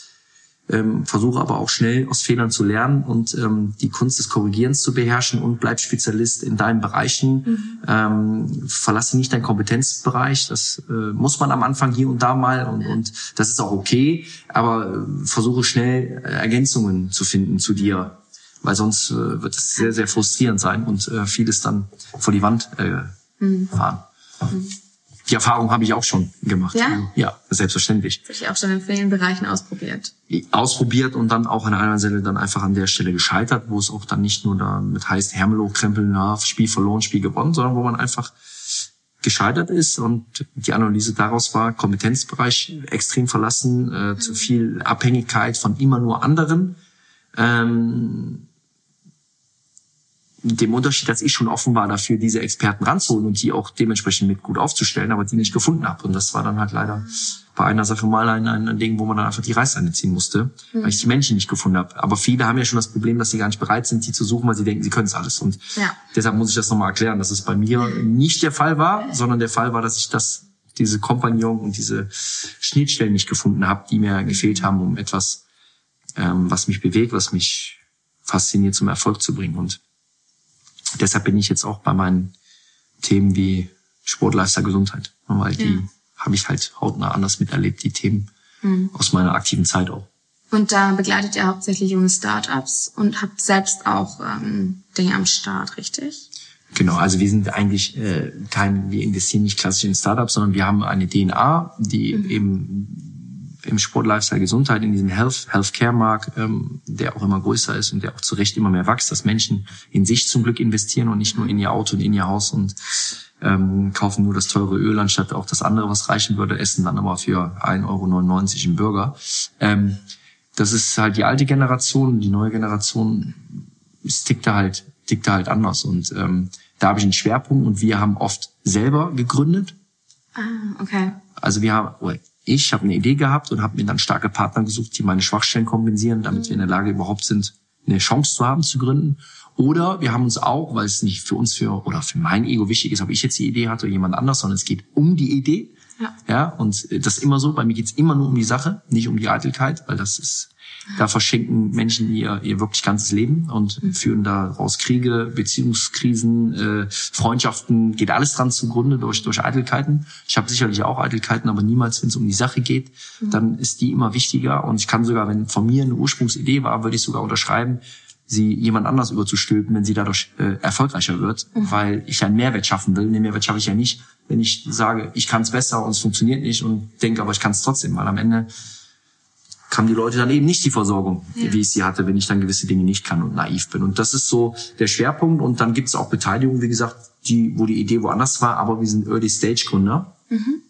Ähm, versuche aber auch schnell aus Fehlern zu lernen und ähm, die Kunst des Korrigierens zu beherrschen und bleib Spezialist in deinen Bereichen. Mhm. Ähm, verlasse nicht deinen Kompetenzbereich. Das äh, muss man am Anfang hier und da mal und, und das ist auch okay, aber äh, versuche schnell äh, Ergänzungen zu finden zu dir, weil sonst äh, wird es sehr, sehr frustrierend sein und äh, vieles dann vor die Wand äh, mhm. fahren. Mhm die Erfahrung habe ich auch schon gemacht. Ja? Ja, selbstverständlich. Das habe ich auch schon in vielen Bereichen ausprobiert. Ausprobiert und dann auch an einer Stelle dann einfach an der Stelle gescheitert, wo es auch dann nicht nur da mit heißt Hermelo krempeln, ja, Spiel verloren, Spiel gewonnen, sondern wo man einfach gescheitert ist und die Analyse daraus war, Kompetenzbereich extrem verlassen, äh, mhm. zu viel Abhängigkeit von immer nur anderen. Ähm, dem Unterschied, dass ich schon offen war dafür, diese Experten ranzuholen und die auch dementsprechend mit gut aufzustellen, aber die nicht gefunden habe. Und das war dann halt leider bei einer Sache mal ein, ein Ding, wo man dann einfach die Reißleine ziehen musste, mhm. weil ich die Menschen nicht gefunden habe. Aber viele haben ja schon das Problem, dass sie gar nicht bereit sind, die zu suchen, weil sie denken, sie können es alles. Und ja. deshalb muss ich das nochmal erklären, dass es bei mir nicht der Fall war, sondern der Fall war, dass ich das, diese Kompagnon und diese Schnittstellen nicht gefunden habe, die mir gefehlt haben, um etwas, ähm, was mich bewegt, was mich fasziniert, zum Erfolg zu bringen. Und deshalb bin ich jetzt auch bei meinen Themen wie Sport, Lifestyle, Gesundheit, weil die ja. habe ich halt hautnah anders miterlebt, die Themen mhm. aus meiner aktiven Zeit auch. Und da begleitet ihr hauptsächlich junge Startups und habt selbst auch ähm, Dinge am Start, richtig? Genau, also wir sind eigentlich äh, kein, wir investieren nicht klassisch in Startups, sondern wir haben eine DNA, die mhm. eben im Sport, Lifestyle, Gesundheit, in diesem Health, Healthcare-Markt, ähm, der auch immer größer ist und der auch zu Recht immer mehr wächst, dass Menschen in sich zum Glück investieren und nicht nur in ihr Auto und in ihr Haus und ähm, kaufen nur das teure Öl anstatt auch das andere, was reichen würde, essen dann aber für 1,99 Euro im Burger. Ähm, das ist halt die alte Generation, die neue Generation tickt da halt, tickt da halt anders und ähm, da habe ich einen Schwerpunkt und wir haben oft selber gegründet. Ah, okay. Also wir haben, ich habe eine Idee gehabt und habe mir dann starke Partner gesucht, die meine Schwachstellen kompensieren, damit wir in der Lage überhaupt sind, eine Chance zu haben, zu gründen. Oder wir haben uns auch, weil es nicht für uns für oder für mein Ego wichtig ist, ob ich jetzt die Idee hatte oder jemand anders, sondern es geht um die Idee. Ja. ja und das ist immer so. Bei mir geht's immer nur um die Sache, nicht um die Eitelkeit, weil das ist da verschenken Menschen ihr, ihr wirklich ganzes Leben und mhm. führen daraus Kriege, Beziehungskrisen, äh, Freundschaften, geht alles dran zugrunde durch, durch Eitelkeiten. Ich habe sicherlich auch Eitelkeiten, aber niemals, wenn es um die Sache geht, mhm. dann ist die immer wichtiger. Und ich kann sogar, wenn von mir eine Ursprungsidee war, würde ich sogar unterschreiben, sie jemand anders überzustülpen, wenn sie dadurch äh, erfolgreicher wird, mhm. weil ich einen Mehrwert schaffen will. Den Mehrwert schaffe ich ja nicht, wenn ich sage, ich kann es besser und es funktioniert nicht und denke, aber ich kann es trotzdem, weil am Ende haben die Leute dann eben nicht die Versorgung, ja. wie ich sie hatte, wenn ich dann gewisse Dinge nicht kann und naiv bin. Und das ist so der Schwerpunkt. Und dann gibt es auch Beteiligung, wie gesagt, die, wo die Idee woanders war, aber wir sind Early-Stage-Gründer. Mhm.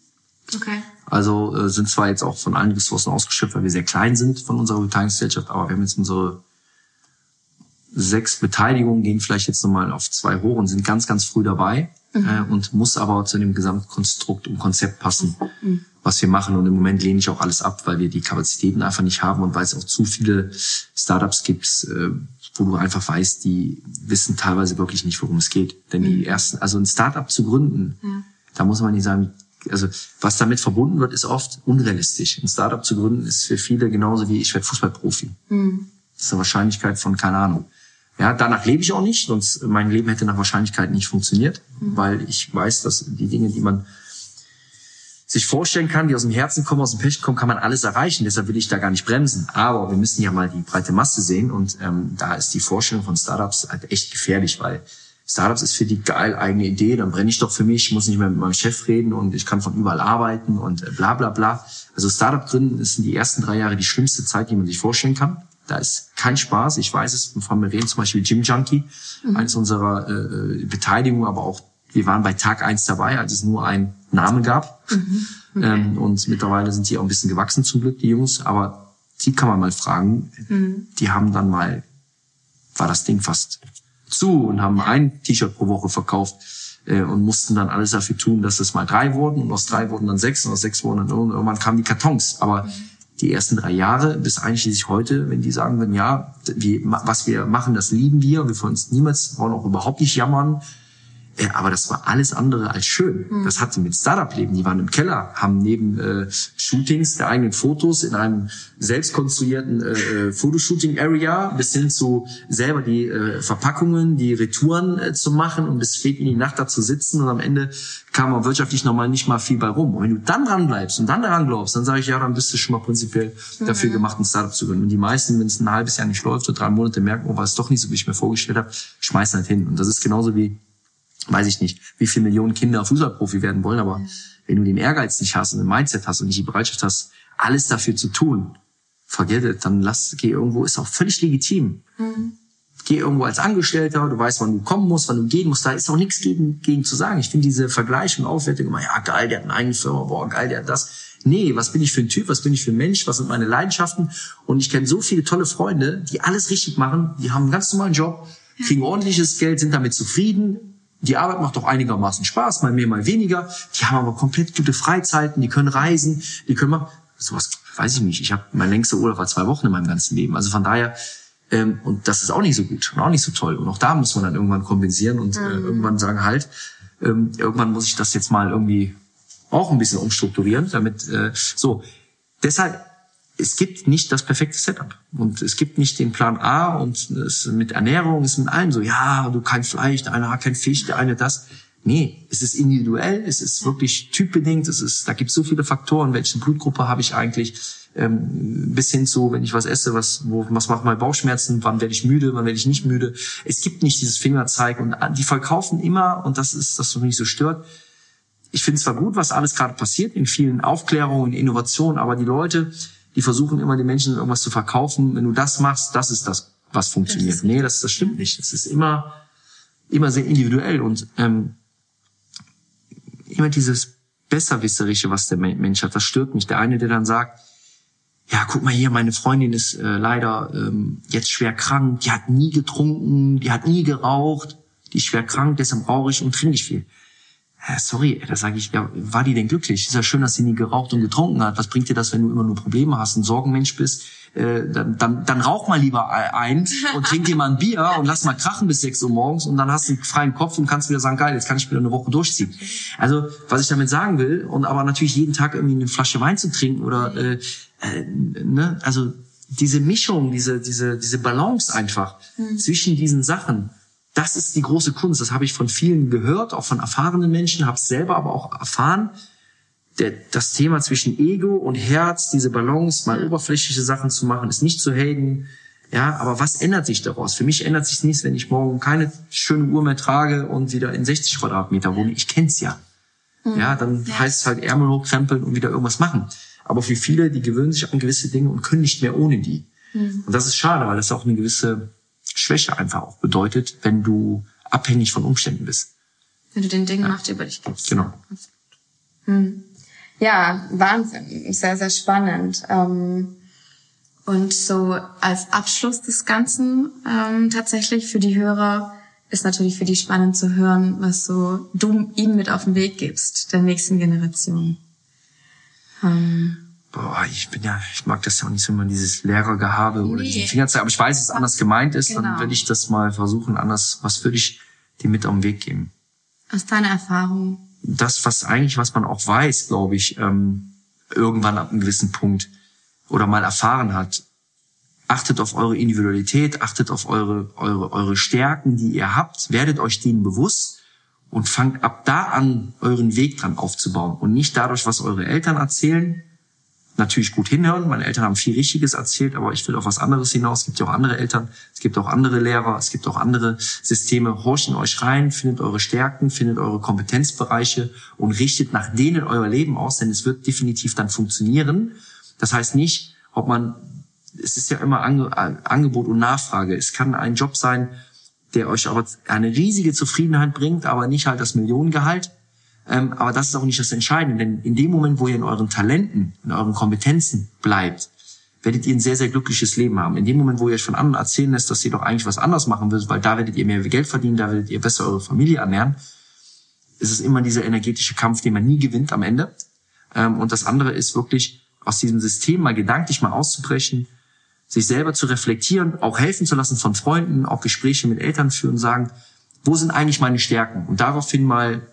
Okay. Also äh, sind zwar jetzt auch von allen Ressourcen ausgeschöpft, weil wir sehr klein sind von unserer Beteiligungsgesellschaft, aber wir haben jetzt unsere sechs Beteiligungen, gehen vielleicht jetzt nochmal auf zwei hoch und sind ganz, ganz früh dabei mhm. äh, und muss aber zu dem Gesamtkonstrukt und Konzept passen. Mhm was wir machen. Und im Moment lehne ich auch alles ab, weil wir die Kapazitäten einfach nicht haben und weil es auch zu viele Startups gibt, äh, wo du einfach weißt, die wissen teilweise wirklich nicht, worum es geht. Denn die mhm. ersten, also ein Startup zu gründen, ja. da muss man nicht sagen, also was damit verbunden wird, ist oft unrealistisch. Ein Startup zu gründen ist für viele genauso wie ich werde Fußballprofi. Mhm. Das ist eine Wahrscheinlichkeit von keine Ahnung. Ja, danach lebe ich auch nicht, sonst mein Leben hätte nach Wahrscheinlichkeit nicht funktioniert, mhm. weil ich weiß, dass die Dinge, die man sich vorstellen kann, die aus dem Herzen kommen, aus dem Pech kommen, kann man alles erreichen. Deshalb will ich da gar nicht bremsen. Aber wir müssen ja mal die breite Masse sehen und ähm, da ist die Vorstellung von Startups halt echt gefährlich, weil Startups ist für die geil eigene Idee, dann brenne ich doch für mich, muss nicht mehr mit meinem Chef reden und ich kann von überall arbeiten und äh, bla bla bla. Also Startup gründen sind die ersten drei Jahre die schlimmste Zeit, die man sich vorstellen kann. Da ist kein Spaß. Ich weiß es von mir reden, zum Beispiel Jim Junkie, mhm. eines unserer äh, äh Beteiligungen, aber auch wir waren bei Tag eins dabei, als es nur einen Namen gab. Mhm. Okay. Ähm, und mittlerweile sind die auch ein bisschen gewachsen zum Glück, die Jungs. Aber die kann man mal fragen. Mhm. Die haben dann mal, war das Ding fast zu und haben ein T-Shirt pro Woche verkauft äh, und mussten dann alles dafür tun, dass es mal drei wurden und aus drei wurden dann sechs und aus sechs wurden dann irgendwann kamen die Kartons. Aber mhm. die ersten drei Jahre bis einschließlich heute, wenn die sagen würden, ja, wir, was wir machen, das lieben wir, wir von uns niemals wollen auch überhaupt nicht jammern, aber das war alles andere als schön. Mhm. Das hatte mit Startup-Leben. Die waren im Keller, haben neben äh, Shootings der eigenen Fotos in einem selbst konstruierten äh, äh, Fotoshooting-Area bis hin zu selber die äh, Verpackungen, die Retouren äh, zu machen und bis spät in die Nacht da zu sitzen und am Ende kam auch wirtschaftlich nochmal nicht mal viel bei rum. Und wenn du dann dran bleibst und dann daran glaubst, dann sage ich, ja, dann bist du schon mal prinzipiell mhm. dafür gemacht, ein Startup zu gründen. Und die meisten, wenn es ein halbes Jahr nicht läuft oder drei Monate merken, oh, war es doch nicht so, wie ich mir vorgestellt habe, schmeißen halt hin. Und das ist genauso wie weiß ich nicht, wie viele Millionen Kinder Fußballprofi werden wollen, aber wenn du den Ehrgeiz nicht hast und ein Mindset hast und nicht die Bereitschaft hast, alles dafür zu tun, forget it, dann lass, geh irgendwo, ist auch völlig legitim. Mhm. Geh irgendwo als Angestellter, du weißt, wann du kommen musst, wann du gehen musst, da ist auch nichts gegen, gegen zu sagen. Ich finde diese Vergleichung, Aufwertung immer, ja geil, der hat eine eigene Firma, boah, geil, der hat das. Nee, was bin ich für ein Typ, was bin ich für ein Mensch, was sind meine Leidenschaften? Und ich kenne so viele tolle Freunde, die alles richtig machen, die haben einen ganz normalen Job, kriegen ordentliches Geld, sind damit zufrieden, die Arbeit macht doch einigermaßen Spaß, mal mehr, mal weniger. Die haben aber komplett gute Freizeiten, die können reisen, die können mal, sowas weiß ich nicht. Ich habe mein längster Urlaub war zwei Wochen in meinem ganzen Leben. Also von daher, ähm, und das ist auch nicht so gut und auch nicht so toll. Und auch da muss man dann irgendwann kompensieren und äh, mhm. irgendwann sagen, halt, ähm, irgendwann muss ich das jetzt mal irgendwie auch ein bisschen umstrukturieren, damit äh, so. Deshalb es gibt nicht das perfekte Setup und es gibt nicht den Plan A und es mit Ernährung ist mit allem so, ja, du kein Fleisch, der eine hat kein Fisch, der eine das. Nee, es ist individuell, es ist wirklich typbedingt, es ist, da gibt es so viele Faktoren, welche Blutgruppe habe ich eigentlich, ähm, bis hin zu, wenn ich was esse, was, wo, was macht mein Bauchschmerzen, wann werde ich müde, wann werde ich nicht müde. Es gibt nicht dieses Fingerzeig und die verkaufen immer, und das ist, das mich so stört, ich finde zwar gut, was alles gerade passiert in vielen Aufklärungen, Innovationen, aber die Leute, die versuchen immer den Menschen irgendwas zu verkaufen. Wenn du das machst, das ist das, was funktioniert. Das nee, das, das stimmt nicht. Es ist immer, immer sehr individuell und ähm, immer dieses Besserwisserische, was der Mensch hat, das stört mich. Der eine, der dann sagt, ja, guck mal hier, meine Freundin ist äh, leider ähm, jetzt schwer krank, die hat nie getrunken, die hat nie geraucht, die ist schwer krank, deshalb rauche ich und trinke ich viel ja, sorry, da sage ich, ja, war die denn glücklich? Ist ja schön, dass sie nie geraucht und getrunken hat. Was bringt dir das, wenn du immer nur Probleme hast, ein Sorgenmensch bist? Äh, dann, dann, dann rauch mal lieber ein und trink dir mal ein Bier und lass mal krachen bis 6 Uhr morgens und dann hast du einen freien Kopf und kannst wieder sagen, geil, jetzt kann ich wieder eine Woche durchziehen. Also, was ich damit sagen will, und aber natürlich jeden Tag irgendwie eine Flasche Wein zu trinken oder, äh, äh, ne, also diese Mischung, diese, diese, diese Balance einfach mhm. zwischen diesen Sachen, das ist die große Kunst. Das habe ich von vielen gehört, auch von erfahrenen Menschen, habe es selber aber auch erfahren. Der, das Thema zwischen Ego und Herz, diese Balance, mal oberflächliche Sachen zu machen, ist nicht zu haten. Ja, aber was ändert sich daraus? Für mich ändert sich nichts, wenn ich morgen keine schöne Uhr mehr trage und wieder in 60 Quadratmeter wohne. Ich kenn's ja. Mhm. Ja, dann ja. heißt es halt Ärmel hochkrempeln und wieder irgendwas machen. Aber für viele, die gewöhnen sich an gewisse Dinge und können nicht mehr ohne die. Mhm. Und das ist schade, weil das auch eine gewisse Schwäche einfach auch bedeutet, wenn du abhängig von Umständen bist. Wenn du den Dingen ja. Macht über dich gibst. Genau. Hm. Ja, Wahnsinn. Sehr, sehr spannend. Ähm, und so als Abschluss des Ganzen ähm, tatsächlich für die Hörer ist natürlich für die spannend zu hören, was so du ihnen mit auf den Weg gibst, der nächsten Generation. Ähm, boah, ich bin ja, ich mag das ja auch nicht so immer dieses Lehrergehabe nee. oder diesen Fingerzeig, aber ich weiß, dass es anders gemeint ist, genau. dann will ich das mal versuchen, anders, was würde ich dir mit auf den Weg geben? Aus deiner Erfahrung? Das, was eigentlich, was man auch weiß, glaube ich, ähm, irgendwann ab einem gewissen Punkt oder mal erfahren hat, achtet auf eure Individualität, achtet auf eure, eure, eure Stärken, die ihr habt, werdet euch denen bewusst und fangt ab da an, euren Weg dran aufzubauen und nicht dadurch, was eure Eltern erzählen, natürlich gut hinhören. Meine Eltern haben viel Richtiges erzählt, aber ich will auf was anderes hinaus. Es gibt ja auch andere Eltern, es gibt auch andere Lehrer, es gibt auch andere Systeme. Horchen euch rein, findet eure Stärken, findet eure Kompetenzbereiche und richtet nach denen euer Leben aus, denn es wird definitiv dann funktionieren. Das heißt nicht, ob man, es ist ja immer Angebot und Nachfrage. Es kann ein Job sein, der euch aber eine riesige Zufriedenheit bringt, aber nicht halt das Millionengehalt ähm, aber das ist auch nicht das Entscheidende, denn in dem Moment, wo ihr in euren Talenten, in euren Kompetenzen bleibt, werdet ihr ein sehr, sehr glückliches Leben haben. In dem Moment, wo ihr euch von anderen erzählen lässt, dass ihr doch eigentlich was anderes machen würdet, weil da werdet ihr mehr Geld verdienen, da werdet ihr besser eure Familie ernähren, ist es immer dieser energetische Kampf, den man nie gewinnt am Ende. Ähm, und das andere ist wirklich aus diesem System mal gedanklich mal auszubrechen, sich selber zu reflektieren, auch helfen zu lassen von Freunden, auch Gespräche mit Eltern führen, sagen, wo sind eigentlich meine Stärken? Und daraufhin mal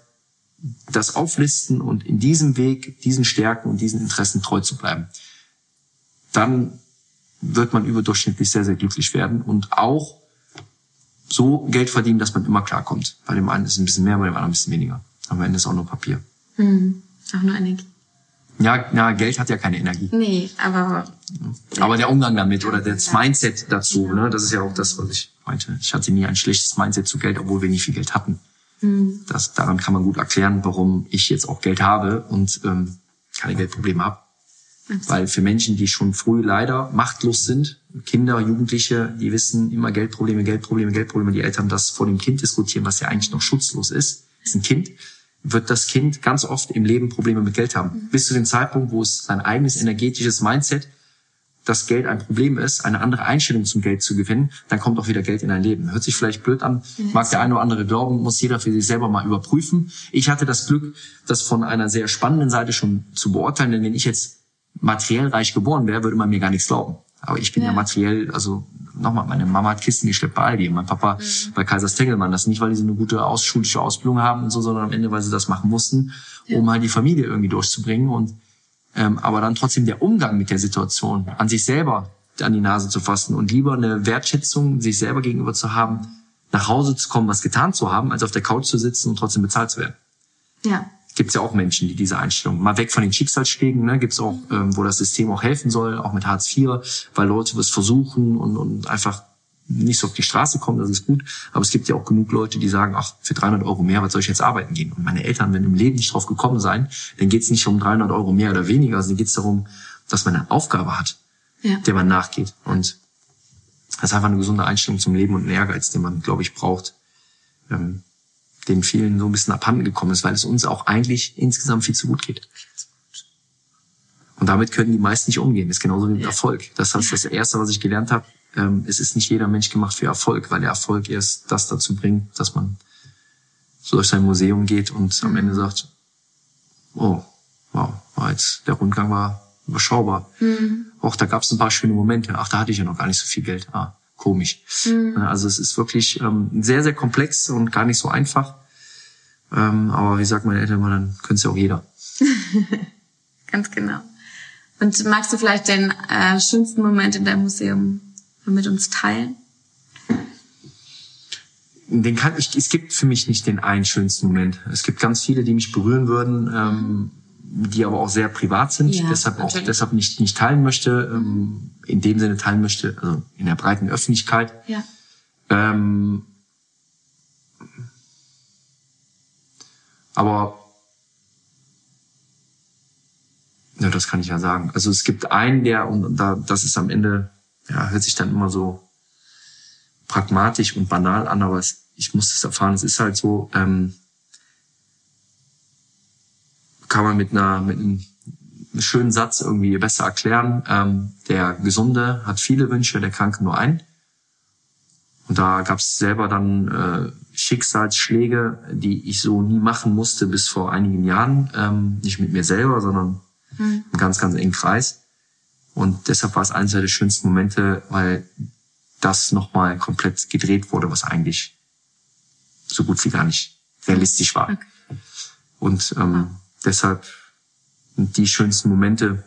das auflisten und in diesem Weg, diesen Stärken und diesen Interessen treu zu bleiben. Dann wird man überdurchschnittlich sehr, sehr glücklich werden und auch so Geld verdienen, dass man immer klarkommt. Bei dem einen ist es ein bisschen mehr, bei dem anderen ein bisschen weniger. Am Ende ist auch nur Papier. Hm, auch nur Energie. Ja, na, Geld hat ja keine Energie. Nee, aber. Aber der Umgang damit oder das Mindset dazu, ne, das ist ja auch das, was ich meinte. Ich hatte nie ein schlechtes Mindset zu Geld, obwohl wir nie viel Geld hatten. Mhm. Das, daran kann man gut erklären, warum ich jetzt auch Geld habe und ähm, keine Geldprobleme habe. Weil für Menschen, die schon früh leider machtlos sind, Kinder, Jugendliche, die wissen immer Geldprobleme, Geldprobleme, Geldprobleme, die Eltern das vor dem Kind diskutieren, was ja eigentlich noch schutzlos ist, ist ein Kind, wird das Kind ganz oft im Leben Probleme mit Geld haben. Mhm. Bis zu dem Zeitpunkt, wo es sein eigenes energetisches Mindset, dass Geld ein Problem ist, eine andere Einstellung zum Geld zu gewinnen, dann kommt auch wieder Geld in dein Leben. Hört sich vielleicht blöd an, mag der eine oder andere glauben, muss jeder für sich selber mal überprüfen. Ich hatte das Glück, das von einer sehr spannenden Seite schon zu beurteilen, denn wenn ich jetzt materiell reich geboren wäre, würde man mir gar nichts glauben. Aber ich bin ja, ja materiell, also nochmal, meine Mama hat Kisten geschleppt bei Aldi, mein Papa mhm. bei Kaisers Tengelmann. Das nicht, weil sie eine gute aus, schulische Ausbildung haben und so, sondern am Ende, weil sie das machen mussten, ja. um halt die Familie irgendwie durchzubringen. Und ähm, aber dann trotzdem der Umgang mit der Situation, an sich selber an die Nase zu fassen und lieber eine Wertschätzung sich selber gegenüber zu haben, nach Hause zu kommen, was getan zu haben, als auf der Couch zu sitzen und trotzdem bezahlt zu werden. Ja gibt es ja auch Menschen, die diese Einstellung, mal weg von den Schicksalsschlägen, ne, gibt es auch, ähm, wo das System auch helfen soll, auch mit Hartz IV, weil Leute was versuchen und, und einfach nicht so auf die Straße kommen, das ist gut. Aber es gibt ja auch genug Leute, die sagen, ach, für 300 Euro mehr, was soll ich jetzt arbeiten gehen? Und meine Eltern, wenn im Leben nicht drauf gekommen sein, dann geht es nicht um 300 Euro mehr oder weniger, sondern geht es darum, dass man eine Aufgabe hat, ja. der man nachgeht. Und das ist einfach eine gesunde Einstellung zum Leben und ein Ehrgeiz, den man, glaube ich, braucht. Ähm, den vielen so ein bisschen abhanden gekommen ist, weil es uns auch eigentlich insgesamt viel zu gut geht. Und damit können die meisten nicht umgehen. Das ist genauso wie mit Erfolg. Das heißt, das Erste, was ich gelernt habe, ähm, es ist nicht jeder Mensch gemacht für Erfolg, weil der Erfolg erst das dazu bringt, dass man so durch sein Museum geht und am Ende sagt, oh, wow, war jetzt, der Rundgang war überschaubar. Mhm. Auch da gab es ein paar schöne Momente. Ach, da hatte ich ja noch gar nicht so viel Geld. Ah, komisch. Mhm. Also es ist wirklich ähm, sehr, sehr komplex und gar nicht so einfach. Ähm, aber wie sagt meine Eltern mal, dann könnte es ja auch jeder. Ganz genau. Und magst du vielleicht den äh, schönsten Moment in deinem Museum mit uns teilen? Den kann ich, es gibt für mich nicht den einen schönsten Moment. Es gibt ganz viele, die mich berühren würden, ähm, die aber auch sehr privat sind, ja, deshalb auch deshalb nicht nicht teilen möchte, ähm, in dem Sinne teilen möchte, also in der breiten Öffentlichkeit. Ja. Ähm, Aber ja, das kann ich ja sagen. Also es gibt einen, der, und da, das ist am Ende, ja, hört sich dann immer so pragmatisch und banal an, aber es, ich muss es erfahren, es ist halt so, ähm, kann man mit einer, mit einem schönen Satz irgendwie besser erklären. Ähm, der Gesunde hat viele Wünsche, der Kranke nur einen. Und da gab es selber dann äh, Schicksalsschläge, die ich so nie machen musste bis vor einigen Jahren. Ähm, nicht mit mir selber, sondern mhm. im ganz, ganz engen Kreis. Und deshalb war es eines der schönsten Momente, weil das nochmal komplett gedreht wurde, was eigentlich so gut wie gar nicht realistisch war. Okay. Und ähm, deshalb die schönsten Momente,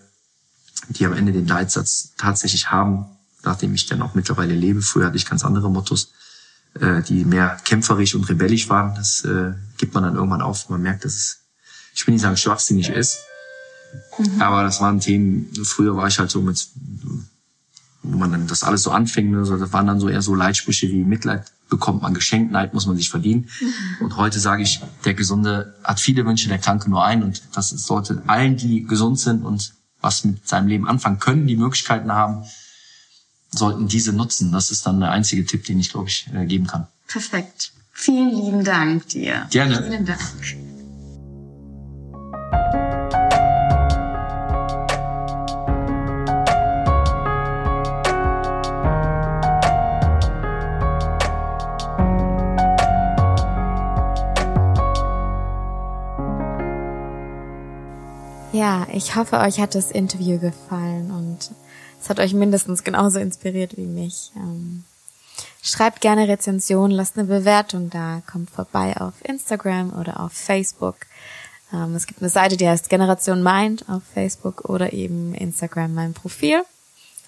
die am Ende den Leitsatz tatsächlich haben, nachdem ich dann auch mittlerweile lebe. Früher hatte ich ganz andere Mottos, äh, die mehr kämpferisch und rebellisch waren. Das äh, gibt man dann irgendwann auf. Man merkt, dass es, ich will nicht sagen schwachsinnig ist, mhm. aber das waren Themen, früher war ich halt so mit, wo man dann das alles so anfing, ne, so, das waren dann so eher so Leitsprüche wie Mitleid bekommt man geschenkt, Neid muss man sich verdienen. Mhm. Und heute sage ich, der Gesunde hat viele Wünsche, der Kranke nur einen. Und das sollte allen, die gesund sind und was mit seinem Leben anfangen können, die Möglichkeiten haben, sollten diese nutzen. Das ist dann der einzige Tipp, den ich, glaube ich, äh, geben kann. Perfekt. Vielen lieben Dank dir. Gerne. Vielen Dank. Ich hoffe, euch hat das Interview gefallen und es hat euch mindestens genauso inspiriert wie mich. Ähm, Schreibt gerne Rezensionen, lasst eine Bewertung da, kommt vorbei auf Instagram oder auf Facebook. Ähm, es gibt eine Seite, die heißt Generation Mind auf Facebook oder eben Instagram mein Profil.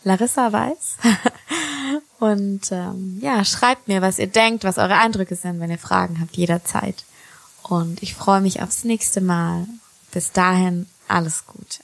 Larissa Weiß. Und ähm, ja, schreibt mir, was ihr denkt, was eure Eindrücke sind, wenn ihr Fragen habt, jederzeit. Und ich freue mich aufs nächste Mal. Bis dahin, alles Gute.